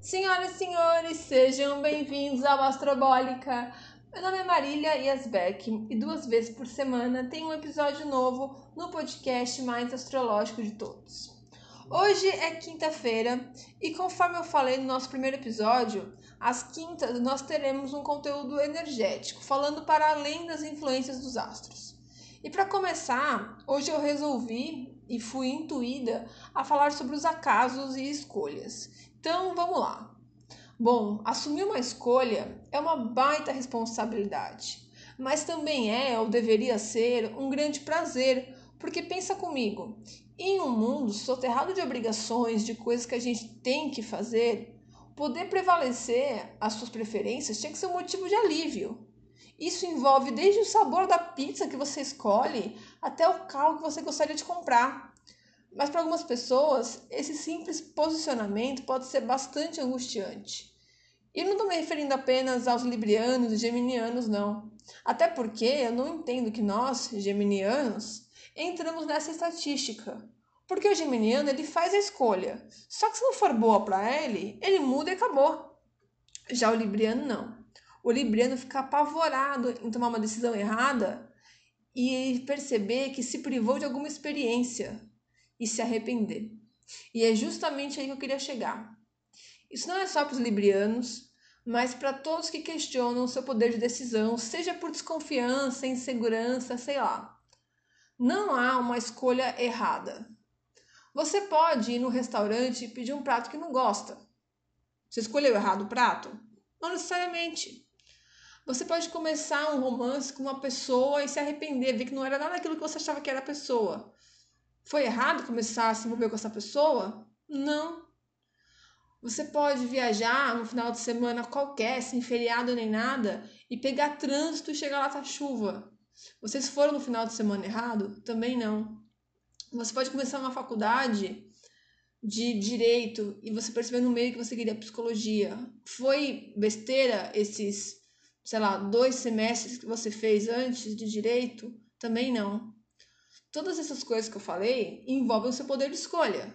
Senhoras e senhores, sejam bem-vindos ao Astrobólica. Meu nome é Marília Yasbeck e duas vezes por semana tem um episódio novo no podcast mais astrológico de todos. Hoje é quinta-feira e conforme eu falei no nosso primeiro episódio, às quintas nós teremos um conteúdo energético, falando para além das influências dos astros. E para começar, hoje eu resolvi e fui intuída a falar sobre os acasos e escolhas. Então vamos lá. Bom, assumir uma escolha é uma baita responsabilidade, mas também é, ou deveria ser, um grande prazer, porque pensa comigo, em um mundo soterrado de obrigações, de coisas que a gente tem que fazer, poder prevalecer as suas preferências tinha que ser um motivo de alívio. Isso envolve desde o sabor da pizza que você escolhe até o carro que você gostaria de comprar. Mas para algumas pessoas, esse simples posicionamento pode ser bastante angustiante. E não estou me referindo apenas aos librianos e geminianos, não. Até porque eu não entendo que nós, geminianos, entramos nessa estatística. Porque o geminiano ele faz a escolha. Só que se não for boa para ele, ele muda e acabou. Já o libriano não. O libriano fica apavorado em tomar uma decisão errada e perceber que se privou de alguma experiência e se arrepender. E é justamente aí que eu queria chegar. Isso não é só para os librianos, mas para todos que questionam o seu poder de decisão, seja por desconfiança, insegurança, sei lá. Não há uma escolha errada. Você pode ir no restaurante e pedir um prato que não gosta. Você escolheu errado o prato? Não necessariamente. Você pode começar um romance com uma pessoa e se arrepender, ver que não era nada aquilo que você achava que era a pessoa. Foi errado começar a se envolver com essa pessoa? Não. Você pode viajar no final de semana qualquer, sem feriado nem nada, e pegar trânsito e chegar lá tá chuva. Vocês foram no final de semana errado? Também não. Você pode começar uma faculdade de direito e você perceber no meio que você queria psicologia. Foi besteira esses, sei lá, dois semestres que você fez antes de direito? Também não. Todas essas coisas que eu falei envolvem o seu poder de escolha.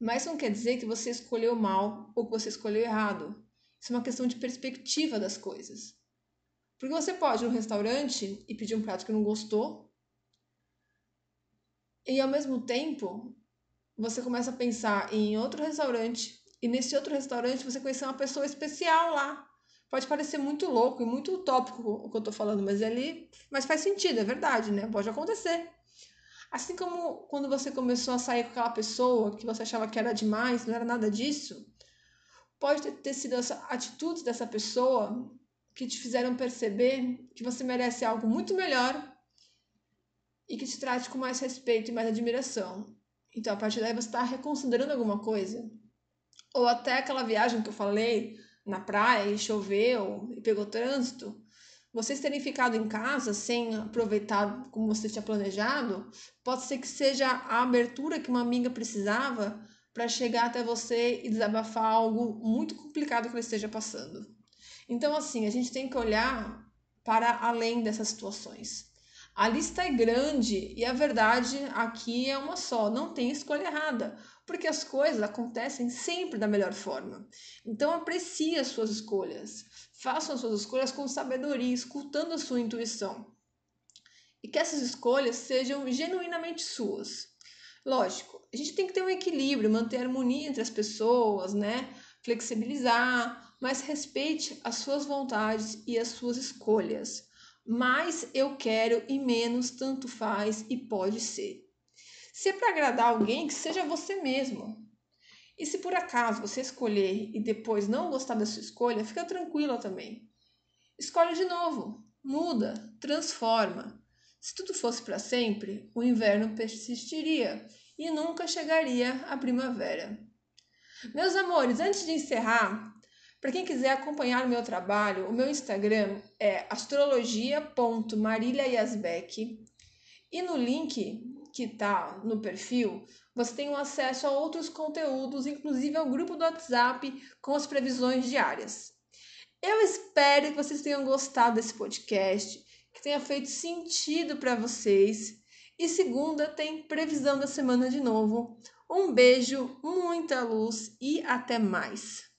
Mas não quer dizer que você escolheu mal ou que você escolheu errado. Isso é uma questão de perspectiva das coisas. Porque você pode ir no restaurante e pedir um prato que não gostou, e ao mesmo tempo, você começa a pensar em outro restaurante, e nesse outro restaurante você conhecer uma pessoa especial lá. Pode parecer muito louco e muito utópico o que eu tô falando, mas ele, mas faz sentido, é verdade, né? Pode acontecer. Assim como quando você começou a sair com aquela pessoa que você achava que era demais, não era nada disso, pode ter, sido as atitudes dessa pessoa que te fizeram perceber que você merece algo muito melhor e que te trate com mais respeito e mais admiração. Então, a partir daí, você está reconsiderando alguma coisa. Ou até aquela viagem que eu falei na praia e choveu e pegou trânsito. Vocês terem ficado em casa sem aproveitar como você tinha planejado, pode ser que seja a abertura que uma amiga precisava para chegar até você e desabafar algo muito complicado que ela esteja passando. Então, assim, a gente tem que olhar para além dessas situações. A lista é grande e a verdade aqui é uma só, não tem escolha errada, porque as coisas acontecem sempre da melhor forma. Então aprecie as suas escolhas, façam as suas escolhas com sabedoria, escutando a sua intuição. E que essas escolhas sejam genuinamente suas. Lógico, a gente tem que ter um equilíbrio, manter harmonia entre as pessoas, né? Flexibilizar, mas respeite as suas vontades e as suas escolhas mais eu quero e menos tanto faz e pode ser. Se é para agradar alguém, que seja você mesmo. E se por acaso você escolher e depois não gostar da sua escolha, fica tranquila também. Escolhe de novo, muda, transforma. Se tudo fosse para sempre, o inverno persistiria e nunca chegaria a primavera. Meus amores, antes de encerrar, para quem quiser acompanhar o meu trabalho, o meu Instagram é astrologia.mariliayasbeck e no link que está no perfil, você tem um acesso a outros conteúdos, inclusive ao grupo do WhatsApp com as previsões diárias. Eu espero que vocês tenham gostado desse podcast, que tenha feito sentido para vocês. E segunda tem previsão da semana de novo. Um beijo, muita luz e até mais.